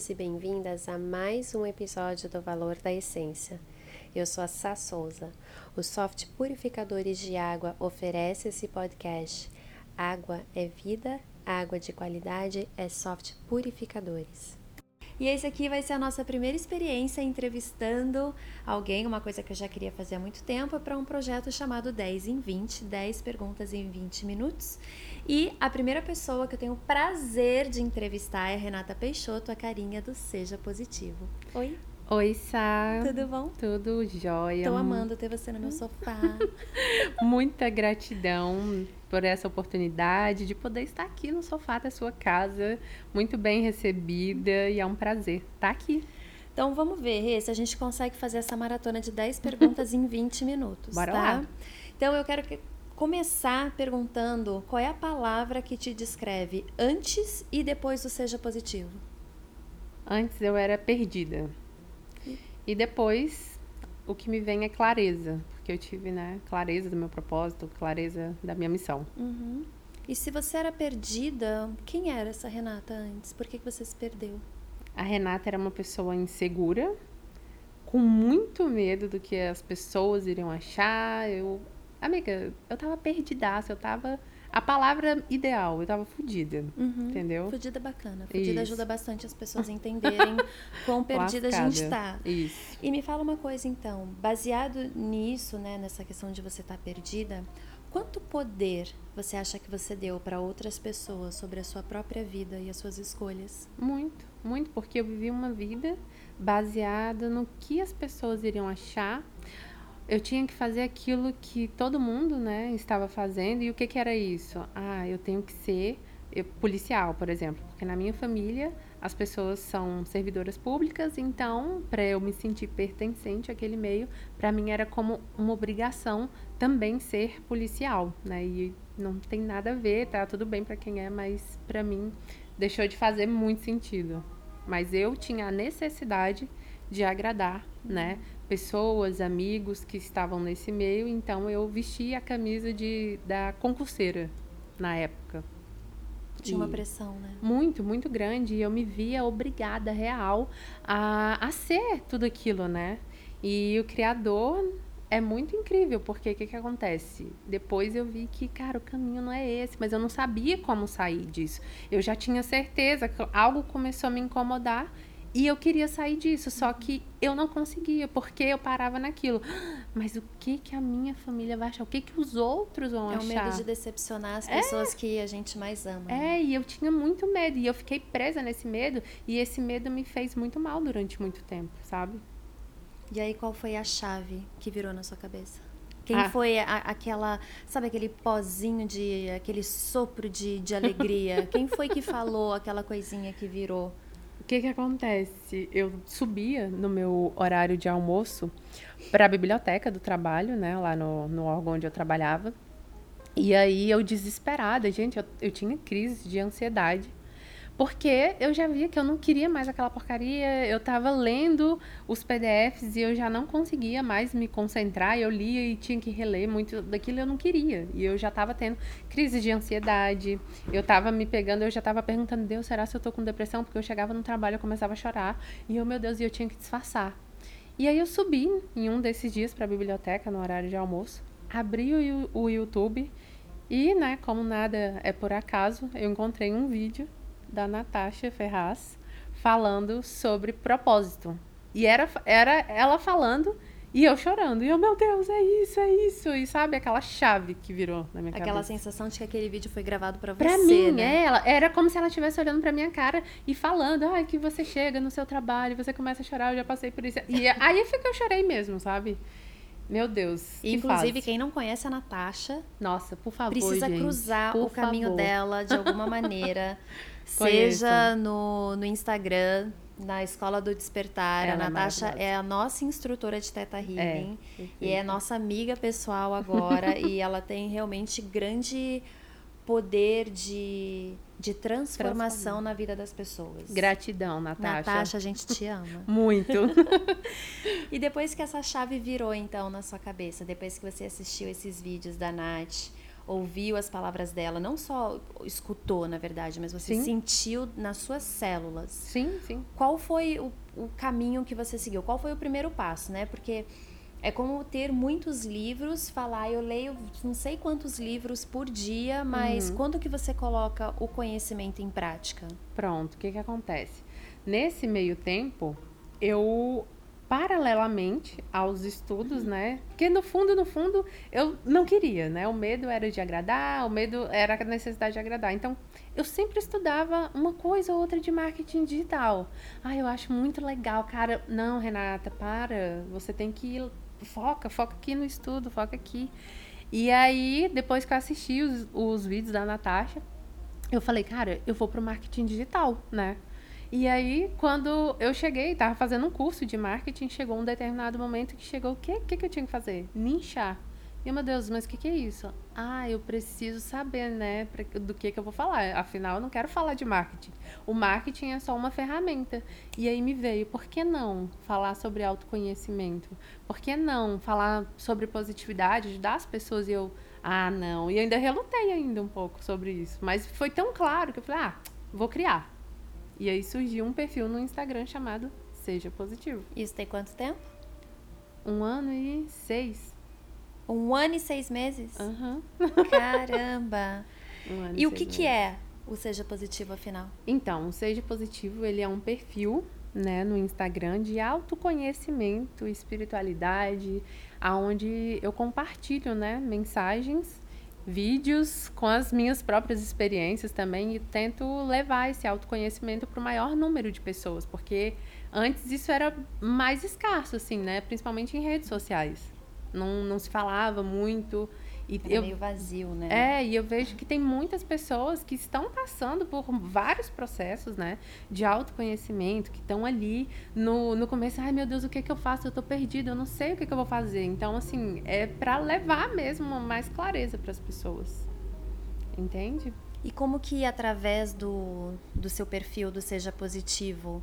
bem-vindos e bem-vindas a mais um episódio do Valor da Essência. Eu sou a Sá Souza. O Soft Purificadores de Água oferece esse podcast. Água é vida, água de qualidade é Soft Purificadores. E esse aqui vai ser a nossa primeira experiência entrevistando alguém, uma coisa que eu já queria fazer há muito tempo, para um projeto chamado 10 em 20, 10 perguntas em 20 minutos. E a primeira pessoa que eu tenho o prazer de entrevistar é a Renata Peixoto, a carinha do Seja Positivo. Oi. Oi, Sá. Tudo bom? Tudo jóia. Tô amando ter você no meu sofá. Muita gratidão por essa oportunidade de poder estar aqui no sofá da sua casa, muito bem recebida e é um prazer estar aqui. Então vamos ver, Rê, se a gente consegue fazer essa maratona de 10 perguntas em 20 minutos, Bora tá? lá. Então eu quero que começar perguntando qual é a palavra que te descreve antes e depois do seja positivo. Antes eu era perdida. E depois o que me vem é clareza, porque eu tive, né, clareza do meu propósito, clareza da minha missão. Uhum. E se você era perdida, quem era essa Renata antes? Por que que você se perdeu? A Renata era uma pessoa insegura, com muito medo do que as pessoas iriam achar. Eu, amiga, eu tava perdidaça, eu tava a palavra ideal, eu tava fudida, Uhum. entendeu? Fudida é bacana. Fudida Isso. ajuda bastante as pessoas a entenderem quão perdida a gente Lascada. tá. Isso. E me fala uma coisa então, baseado nisso, né, nessa questão de você estar perdida, quanto poder você acha que você deu para outras pessoas sobre a sua própria vida e as suas escolhas? Muito, muito, porque eu vivi uma vida baseada no que as pessoas iriam achar. Eu tinha que fazer aquilo que todo mundo, né, estava fazendo. E o que que era isso? Ah, eu tenho que ser policial, por exemplo, porque na minha família as pessoas são servidoras públicas, então para eu me sentir pertencente àquele meio, para mim era como uma obrigação também ser policial, né? E não tem nada a ver, tá tudo bem para quem é, mas para mim deixou de fazer muito sentido. Mas eu tinha a necessidade de agradar, né? Pessoas, amigos que estavam nesse meio, então eu vesti a camisa de, da concurseira na época. Tinha uma pressão, né? muito, muito grande. E eu me via obrigada, real, a, a ser tudo aquilo, né? E o criador é muito incrível, porque o que, que acontece? Depois eu vi que, cara, o caminho não é esse, mas eu não sabia como sair disso. Eu já tinha certeza que algo começou a me incomodar. E eu queria sair disso, só que eu não conseguia, porque eu parava naquilo. Mas o que que a minha família vai achar? O que que os outros vão É o achar? medo de decepcionar as pessoas que a gente mais ama. né? É, e eu tinha muito medo. E eu fiquei presa nesse medo. E esse medo me fez muito mal durante muito tempo, sabe? E aí, qual foi a chave que virou na sua cabeça? Quem Ah. foi a- aquela, sabe, aquele pozinho de, aquele sopro de, de alegria? Quem foi que falou aquela coisinha que virou? O que que acontece? Eu subia no meu horário de almoço para a biblioteca do trabalho, né? Lá no, no órgão onde eu trabalhava. E aí eu desesperada, gente, eu, eu tinha crise de ansiedade. Porque eu já via que eu não queria mais aquela porcaria. Eu tava lendo os PDFs e eu já não conseguia mais me concentrar. Eu lia e tinha que reler muito daquilo eu não queria. E eu já tava tendo crise de ansiedade. Eu tava me pegando, eu já tava perguntando, Deus, será se eu tô com depressão? Porque eu chegava no trabalho, eu começava a chorar. E eu, meu Deus, e eu tinha que disfarçar. E aí eu subi em um desses dias para a biblioteca no horário de almoço, abri o, o YouTube e, né, como nada é por acaso, eu encontrei um vídeo da Natasha Ferraz falando sobre propósito. E era, era ela falando e eu chorando. E eu, meu Deus, é isso, é isso. E sabe aquela chave que virou na minha Aquela cabeça. sensação de que aquele vídeo foi gravado pra você, Pra mim, né? é, ela, era como se ela estivesse olhando pra minha cara e falando, ai, que você chega no seu trabalho, você começa a chorar, eu já passei por isso. E aí foi que eu chorei mesmo, sabe? Meu Deus. Que inclusive, fase. quem não conhece a Natasha Nossa, por favor, precisa gente, cruzar o caminho favor. dela de alguma maneira. Seja no, no Instagram, na Escola do Despertar. Ela a é Natasha maravilhosa. é a nossa instrutora de Teta Healing. E é nossa amiga pessoal agora. e ela tem realmente grande poder de, de transformação na vida das pessoas. Gratidão, Natasha. Natasha, a gente te ama. Muito. E depois que essa chave virou, então, na sua cabeça, depois que você assistiu esses vídeos da Nath, ouviu as palavras dela, não só escutou, na verdade, mas você Sim. sentiu nas suas células. Sim, sim. Qual foi o, o caminho que você seguiu? Qual foi o primeiro passo, né? Porque é como ter muitos livros, falar, eu leio não sei quantos livros por dia, mas Uhum. quando que você coloca o conhecimento em prática? Pronto, o que que acontece? Nesse meio tempo, eu paralelamente aos estudos, né? Porque no fundo, no fundo, eu não queria, né? O medo era de agradar, o medo era a necessidade de agradar. Então, eu sempre estudava uma coisa ou outra de marketing digital. Ah, eu acho muito legal, cara. Não, Renata, para. Você tem que ir, foca, foca aqui no estudo, foca aqui. E aí, depois que eu assisti os, os vídeos da Natasha, eu falei, cara, eu vou pro marketing digital, né? E aí, quando eu cheguei, tava fazendo um curso de marketing, chegou um determinado momento que chegou, o que, o que, que eu tinha que fazer? Ninchar. E, meu Deus, mas o que, que é isso? Ah, eu preciso saber, né, pra- do que, que eu vou falar. Afinal, eu não quero falar de marketing. O marketing é só uma ferramenta. E aí me veio, por que não falar sobre autoconhecimento? Por que não falar sobre positividade, ajudar as pessoas? E eu, ah, não. E ainda relutei ainda um pouco sobre isso. Mas foi tão claro que eu falei, ah, vou criar. E aí surgiu um perfil no Instagram chamado Seja Positivo. Isso tem quanto tempo? Um ano e seis. Um ano e seis meses? Aham. Caramba! Um ano E o que, que meses. é o Seja Positivo, afinal? Então, o Seja Positivo, ele é um perfil, né, no Instagram de autoconhecimento, espiritualidade, aonde eu compartilho, né, mensagens, vídeos com as minhas próprias experiências também e tento levar esse autoconhecimento para o maior número de pessoas, porque antes isso era mais escasso, assim, né, principalmente em redes sociais. Não, não se falava muito. E É eu, meio vazio, né? é, e eu vejo que tem muitas pessoas que estão passando por vários processos, né, de autoconhecimento, que estão ali no, no começo, ai meu Deus, o que que eu faço? Eu tô perdida, eu não sei o que que eu vou fazer. Então, assim, é para levar mesmo mais clareza para as pessoas. Entende? E como que através do, do seu perfil do Seja Positivo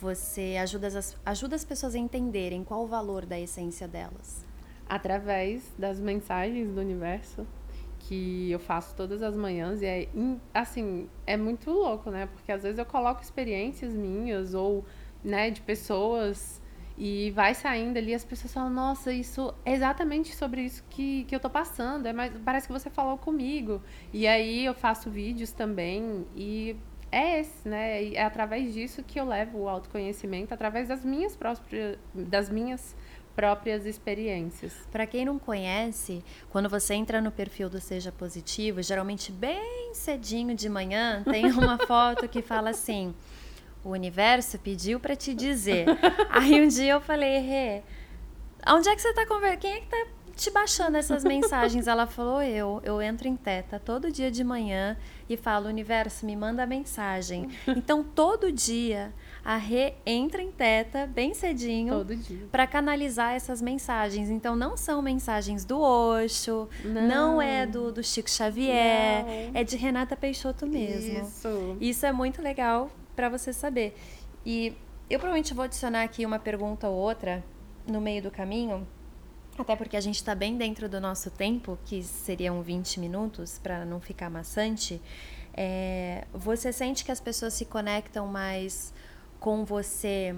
você ajuda as, ajuda as pessoas a entenderem qual o valor da essência delas? Através das mensagens do universo que eu faço todas as manhãs e é assim, é muito louco, né? Porque às vezes eu coloco experiências minhas ou, né, de pessoas e vai saindo ali as pessoas falam, nossa, isso é exatamente sobre isso que, que eu tô passando, é mais, parece que você falou comigo. E aí eu faço vídeos também e é esse, né? É através disso que eu levo o autoconhecimento, através das minhas próprias, das minhas próprias experiências. Para quem não conhece, quando você entra no perfil do Seja Positivo, geralmente bem cedinho de manhã, tem uma foto que fala assim: o universo pediu para te dizer. Aí um dia eu falei, Rê, onde é que você tá conversando? Quem é que tá te baixando essas mensagens? Ela falou, eu. Eu entro em teta todo dia de manhã e falo, universo, me manda mensagem. Então, todo dia, a Rê entra em teta, bem cedinho, Todo dia. para canalizar essas mensagens. Então, não são mensagens do Osho, não, Não. é do, do Chico Xavier, Não. é de Renata Peixoto mesmo. Isso. Isso é muito legal para você saber. E eu provavelmente vou adicionar aqui uma pergunta ou outra no meio do caminho, até porque a gente está bem dentro do nosso tempo, que seriam 20 minutos, para não ficar maçante. É, você sente que as pessoas se conectam mais com você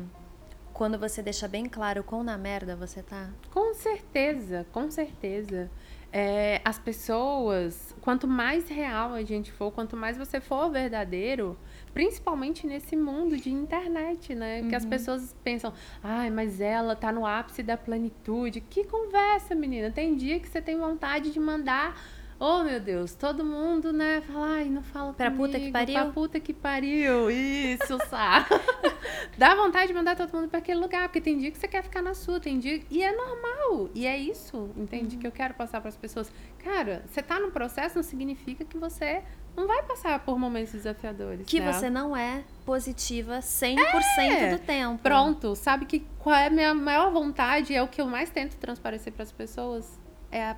quando você deixa bem claro quão na merda você tá? Com certeza, com certeza. É, as pessoas, quanto mais real a gente for, quanto mais você for verdadeiro, principalmente nesse mundo de internet, né? Que as pessoas pensam, ai, mas ela tá no ápice da plenitude. Que conversa, menina. Tem dia que você tem vontade de mandar. Oh, meu Deus, todo mundo, né? Fala, ai, não fala Pra puta que comigo, pariu." Pra puta que pariu. Isso, sabe? Dá vontade de mandar todo mundo pra aquele lugar, porque tem dia que você quer ficar na sua, tem dia. E é normal. E é isso, entende? Que eu quero passar pras pessoas. Cara, você tá no processo não significa que você não vai passar por momentos desafiadores. Que né? você não é positiva 100% É. do tempo. Pronto, sabe que qual é a minha maior vontade? É o que eu mais tento transparecer pras pessoas? É a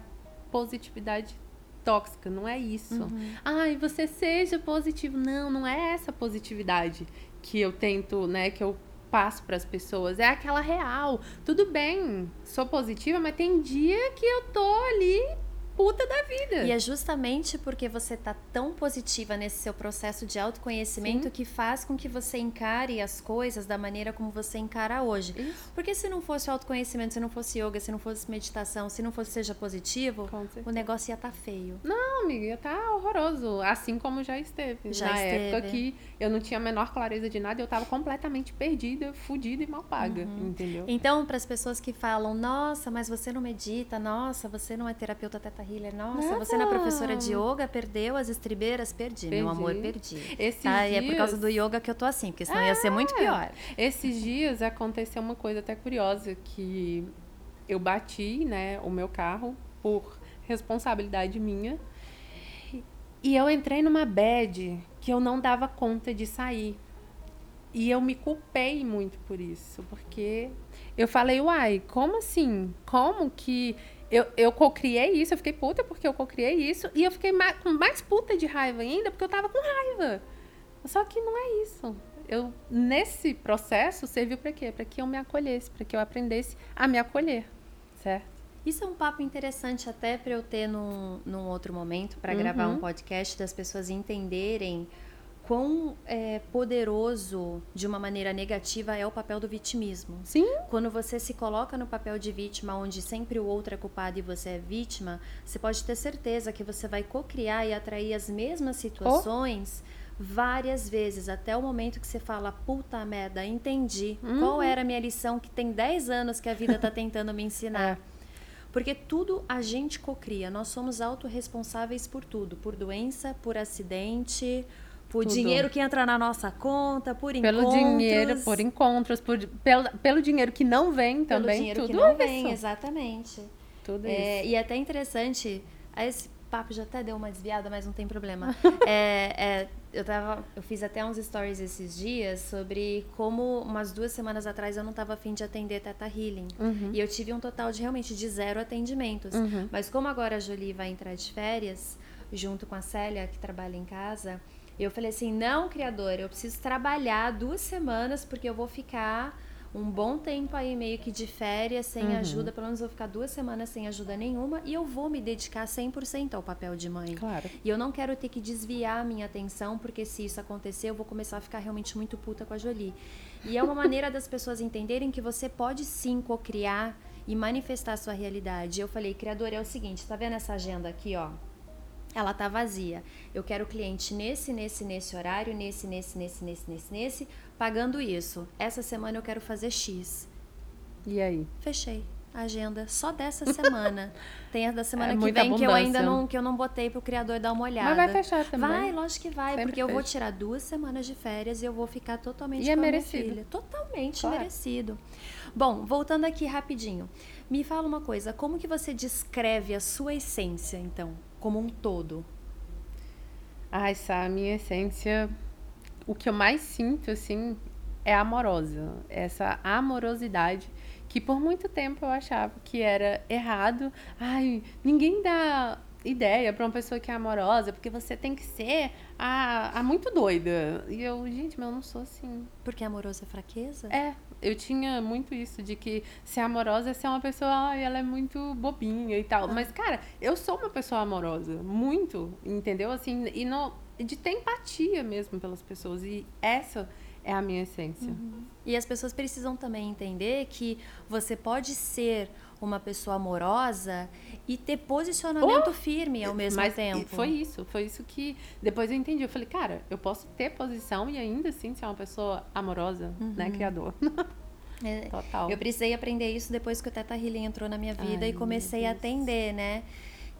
positividade tóxica, não é isso. Uhum. Ai, você seja positivo. Não, não é essa positividade que eu tento, né, que eu passo pras pessoas. É aquela real. Tudo bem, sou positiva, mas tem dia que eu tô ali puta da vida. E é justamente porque você tá tão positiva nesse seu processo de autoconhecimento Sim. que faz com que você encare as coisas da maneira como você encara hoje. Isso. Porque se não fosse autoconhecimento, se não fosse yoga, se não fosse meditação, se não fosse seja positivo, o negócio ia estar tá feio. Não, amiga, tá horroroso. Assim como já esteve. Já Na esteve. época que eu não tinha a menor clareza de nada, eu tava completamente perdida, fudida e mal paga. Entendeu? Então, para as pessoas que falam, nossa, mas você não medita, nossa, você não é terapeuta teta nossa, Nada. você é professora de yoga, perdeu as estribeiras, perdi, meu Perdi. amor, perdi. Esses Tá? E é por causa dias- do yoga que eu tô assim, porque senão ia ser muito pior. Esses dias aconteceu uma coisa até curiosa que eu bati, né, o meu carro por responsabilidade minha. E eu entrei numa bad que eu não dava conta de sair. E eu me culpei muito por isso, porque eu falei, uai, como assim? Como que eu, eu cocriei isso? Eu fiquei puta porque eu cocriei isso. E eu fiquei ma- com mais puta de raiva ainda porque eu tava com raiva. Só que não é isso. Eu, nesse processo, serviu para quê? Para que eu me acolhesse, para que eu aprendesse a me acolher, certo? Isso é um papo interessante até para eu ter num, num outro momento, para Uhum. gravar um podcast das pessoas entenderem quão é, poderoso, de uma maneira negativa, é o papel do vitimismo. Sim. Quando você se coloca no papel de vítima, onde sempre o outro é culpado e você é vítima, você pode ter certeza que você vai cocriar e atrair as mesmas situações várias vezes, até o momento que você fala, puta merda, entendi. Qual era a minha lição que tem 10 anos que a vida tá tentando me ensinar? Porque tudo a gente cocria. Nós somos autorresponsáveis por tudo. Por doença, por acidente, por Tudo. dinheiro que entra na nossa conta, por Pelo encontros. dinheiro, por encontros, por, pelo, pelo dinheiro que não vem pelo também. dinheiro tudo que não isso. vem, exatamente. Tudo É, isso. e é até interessante, aí esse papo já até deu uma desviada, mas não tem problema. É, é, eu, tava, eu fiz até uns stories esses dias sobre como umas duas semanas atrás eu não estava afim de atender Teta Healing. Uhum. E eu tive um total de realmente de zero atendimentos. Mas como agora a Jolie vai entrar de férias, junto com a Célia, que trabalha em casa, eu falei assim: não, criador, eu preciso trabalhar duas semanas, porque eu vou ficar um bom tempo aí meio que de férias, sem Uhum. ajuda, pelo menos eu vou ficar duas semanas sem ajuda nenhuma, e eu vou me dedicar 100% ao papel de mãe. Claro. E eu não quero ter que desviar a minha atenção, porque se isso acontecer, eu vou começar a ficar realmente muito puta com a Jolie. E é uma maneira das pessoas entenderem que você pode sim cocriar e manifestar a sua realidade. Eu falei, criador, é o seguinte, tá vendo essa agenda aqui, ó? Ela tá vazia. Eu quero cliente nesse, nesse, nesse horário, nesse, nesse, nesse, nesse, nesse, nesse, pagando isso. Essa semana eu quero fazer X. E aí? Fechei a agenda só dessa semana. Tem a da semana É que vem que eu ainda abundância. não que eu não botei pro criador dar uma olhada. Mas vai fechar também. Vai, lógico que vai, Sempre porque eu vou fecha. tirar duas semanas de férias e eu vou ficar totalmente E é merecido. filha. Totalmente Claro. merecido. Bom, voltando aqui rapidinho. Me fala uma coisa, como que você descreve a sua essência, então, como um todo? Ai, Sá, a minha essência, o que eu mais sinto, assim, é amorosa. Essa amorosidade que por muito tempo eu achava que era errado. Ai, ninguém dá ideia pra uma pessoa que é amorosa, porque você tem que ser a, a muito doida. E eu, gente, mas eu não sou assim. Porque amoroso é fraqueza? É, eu tinha muito isso de que ser amorosa é ser uma pessoa, ai, ela é muito bobinha e tal. Mas, cara, eu sou uma pessoa amorosa, muito, entendeu? Assim, e não, de ter empatia mesmo pelas pessoas. E essa é a minha essência. E as pessoas precisam também entender que você pode ser uma pessoa amorosa e ter posicionamento firme ao mesmo Mas tempo. foi isso, foi isso que depois eu entendi. Eu falei, cara, eu posso ter posição e ainda assim ser uma pessoa amorosa, né, criador. É, Total. Eu precisei aprender isso depois que o Teta Healing entrou na minha vida Ai, e comecei a atender, né?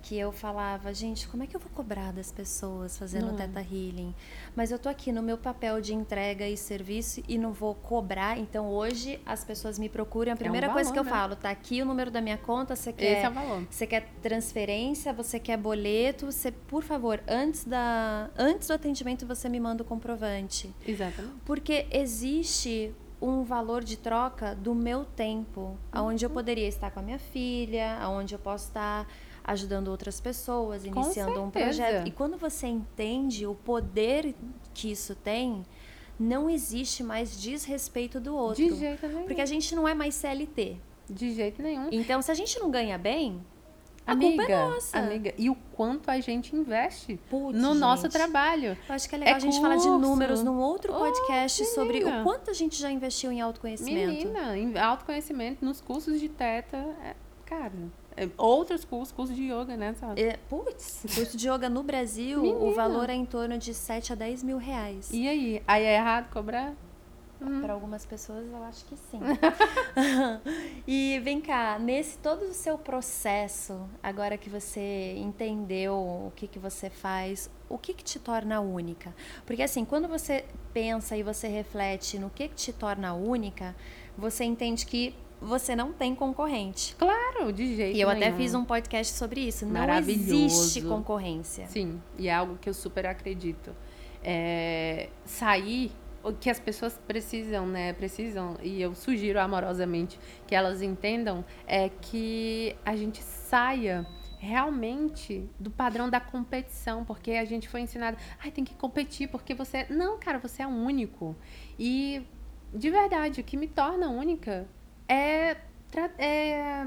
Que eu falava, gente, como é que eu vou cobrar das pessoas fazendo Não é. Teta Healing? Mas eu tô aqui no meu papel de entrega e serviço e não vou cobrar. Então hoje as pessoas me procuram. A primeira coisa valor, que eu né? falo, tá aqui o número da minha conta, você quer. Esse é o valor. Você quer transferência, você quer boleto, você, por favor, antes, da, antes do atendimento você me manda o comprovante. Exatamente. Porque existe um valor de troca do meu tempo, aonde eu poderia estar com a minha filha, aonde eu posso estar ajudando outras pessoas, iniciando um projeto. E quando você entende o poder que isso tem, não existe mais desrespeito do outro. De jeito nenhum. Porque a gente não é mais CLT. De jeito nenhum. Então, se a gente não ganha bem, A amiga, culpa é nossa. amiga, e o quanto a gente investe Putz, no nosso gente. trabalho. Eu acho que é legal É a gente falar de números num outro Oh, podcast sobre o quanto a gente já investiu em autoconhecimento. Menina, em autoconhecimento nos cursos de teta, é, cara, é, outros cursos, curso de yoga, né? sabe? É, putz, curso de yoga no Brasil, o valor é em torno de 7 a 10 mil reais. E aí? Aí é errado cobrar? Para algumas pessoas, eu acho que sim. e vem cá, nesse todo o seu processo, agora que você entendeu o que, que você faz, o que, que te torna única? Porque assim, quando você pensa e você reflete no que, que te torna única, você entende que você não tem concorrente. Claro, de jeito E eu até nenhum. fiz um podcast sobre isso. Não existe concorrência. Sim, e é algo que eu super acredito. É, sair, o que as pessoas precisam, né? Precisam, e eu sugiro amorosamente que elas entendam, é que a gente saia realmente do padrão da competição, porque a gente foi ensinado, ai, tem que competir porque você. Não, cara, você é único. E de verdade, o que me torna única é, é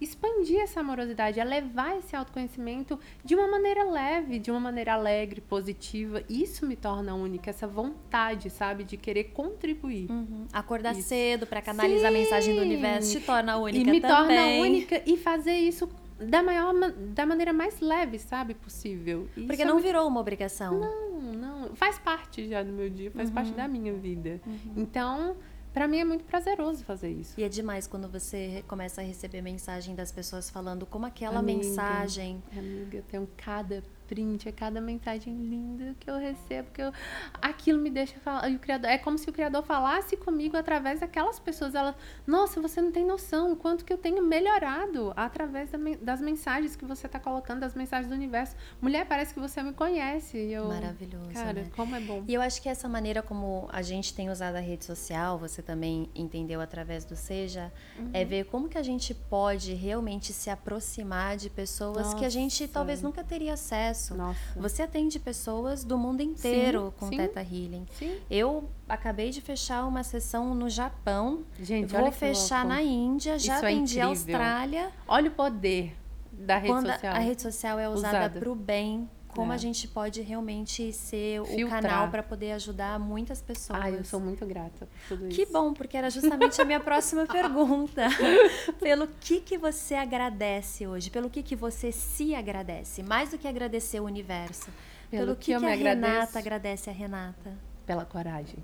expandir essa amorosidade, é levar esse autoconhecimento de uma maneira leve, de uma maneira alegre, positiva. Isso me torna única, essa vontade, sabe, de querer contribuir. Uhum. Acordar Isso. cedo para canalizar a mensagem do Sim. universo te torna única e me torna também. única e fazer isso da maior ma- da maneira mais leve, sabe, possível. Isso Porque é não muito- virou uma obrigação. não, não, faz parte já do meu dia, faz Uhum. parte da minha vida. Então, pra mim é muito prazeroso fazer isso. E é demais quando você começa a receber mensagem das pessoas falando como aquela Amiga. mensagem. Amiga, eu tenho cada print, é cada mensagem linda que eu recebo, que eu... aquilo me deixa falar. E o criador, é como se o criador falasse comigo através daquelas pessoas. Ela, nossa, você não tem noção o quanto que eu tenho melhorado através da das mensagens que você tá colocando, das mensagens do universo. Mulher, parece que você me conhece. E eu, Maravilhoso, Cara, né? como é bom. E eu acho que essa maneira como a gente tem usado a rede social, você também entendeu através do Seja, é Uhum. ver como que a gente pode realmente se aproximar de pessoas que a gente Nossa. talvez nunca teria acesso. Nossa. Você atende pessoas do mundo inteiro com sim. Teta Healing. Sim. Eu acabei de fechar uma sessão no Japão. Gente, vou fechar louco. na Índia, já Isso é atendi a incrível. Austrália. Olha o poder da rede Quando a- social. a rede social é usada Usada. para o bem, como É. a gente pode realmente ser o Filtrar. canal para poder ajudar muitas pessoas. Ai, eu sou muito grata por tudo Que isso. bom, porque era justamente a minha próxima pergunta. Pelo que que você agradece hoje? Pelo que que você se agradece? Mais do que agradecer o universo. Pelo Pelo, que que, eu que a. Renata agradece a Renata? Pela coragem.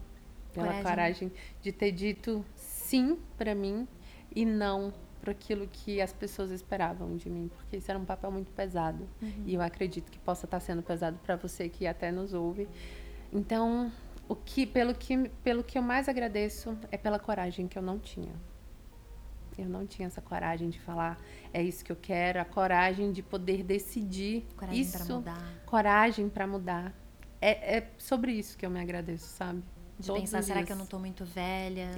Pela Coragem. coragem. de ter dito sim pra mim e não para aquilo que as pessoas esperavam de mim, porque isso era um papel muito pesado. E eu acredito que possa estar sendo pesado para você que até nos ouve. Então, o que pelo que pelo que eu mais agradeço é pela coragem que eu não tinha. Eu não tinha essa coragem de falar, é isso que eu quero, a coragem de poder decidir Coragem isso, para mudar. coragem para mudar. É, é sobre isso que eu me agradeço, sabe? De Todos pensar, será que eu não tô muito velha?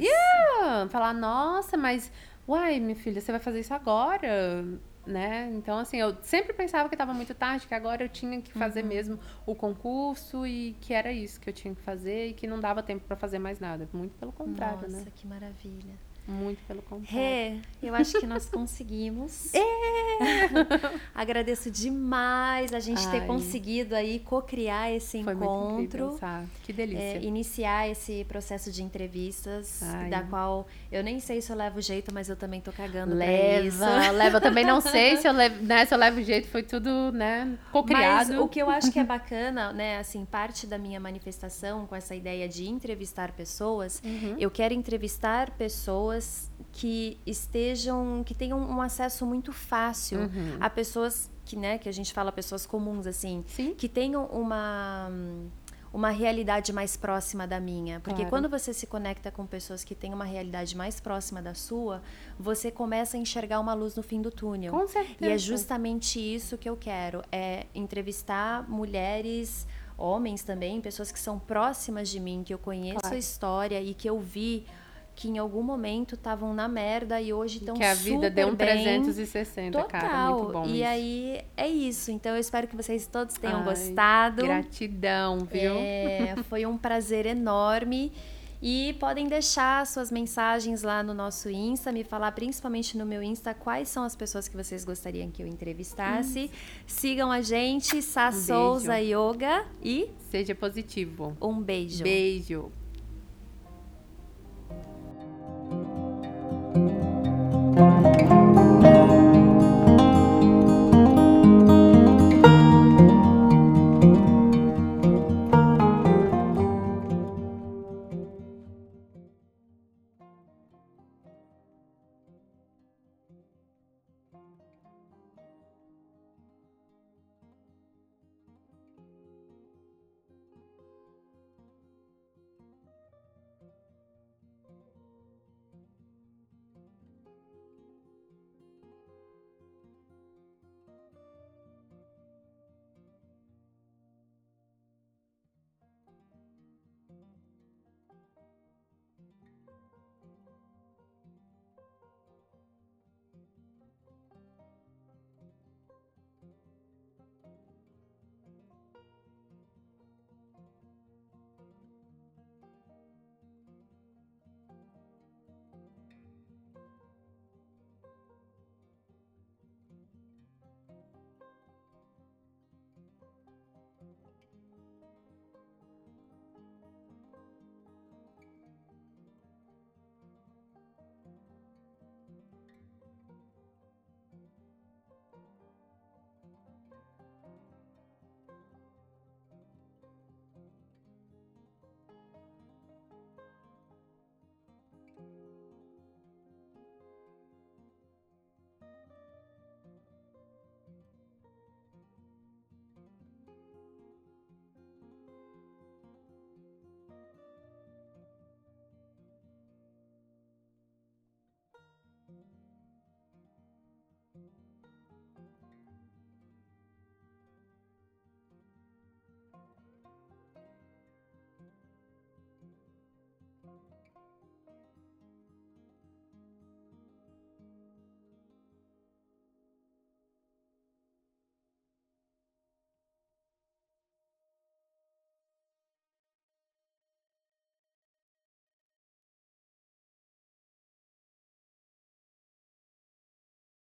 Ah, Falar, nossa, mas, uai, minha filha, você vai fazer isso agora, né? Então, assim, eu sempre pensava que estava muito tarde, que agora eu tinha que fazer Uhum. mesmo o concurso e que era isso que eu tinha que fazer e que não dava tempo para fazer mais nada. Muito pelo contrário, Nossa, né? que maravilha. Muito pelo contrário. Rê, eu acho que nós conseguimos. É. Agradeço demais a gente ter Ai. conseguido aí co-criar esse Foi muito incrível, encontro. Que delícia. é, iniciar esse processo de entrevistas, Ai. da qual eu nem sei se eu levo jeito, mas eu também tô cagando. Leva, leva. Eu também não sei se eu levo, né, se eu levo jeito, foi tudo, né, Mas cocriado. o que eu acho que é bacana, né, assim, parte da minha manifestação com essa ideia de entrevistar pessoas, Uhum. eu quero entrevistar pessoas que estejam, que tenham um acesso muito fácil Uhum. a pessoas que, né, que a gente fala pessoas comuns assim, Sim. que tenham uma uma realidade mais próxima da minha, porque Claro. quando você se conecta com pessoas que têm uma realidade mais próxima da sua, você começa a enxergar uma luz no fim do túnel. Com certeza. E é justamente isso que eu quero, é entrevistar mulheres, homens também, pessoas que são próximas de mim, que eu conheço Claro. a história e que eu vi que em algum momento estavam na merda e hoje estão super Que a vida deu um bem. 360, Total. cara, muito bom. E isso. aí é isso. Então eu espero que vocês todos tenham Ai, gostado. Gratidão, viu? É, foi um prazer enorme. E podem deixar suas mensagens lá no nosso Insta, me falar principalmente no meu Insta quais são as pessoas que vocês gostariam que eu entrevistasse. Hum. Sigam a gente, Sá um Souza Yoga e. Seja positivo. Um beijo. Beijo.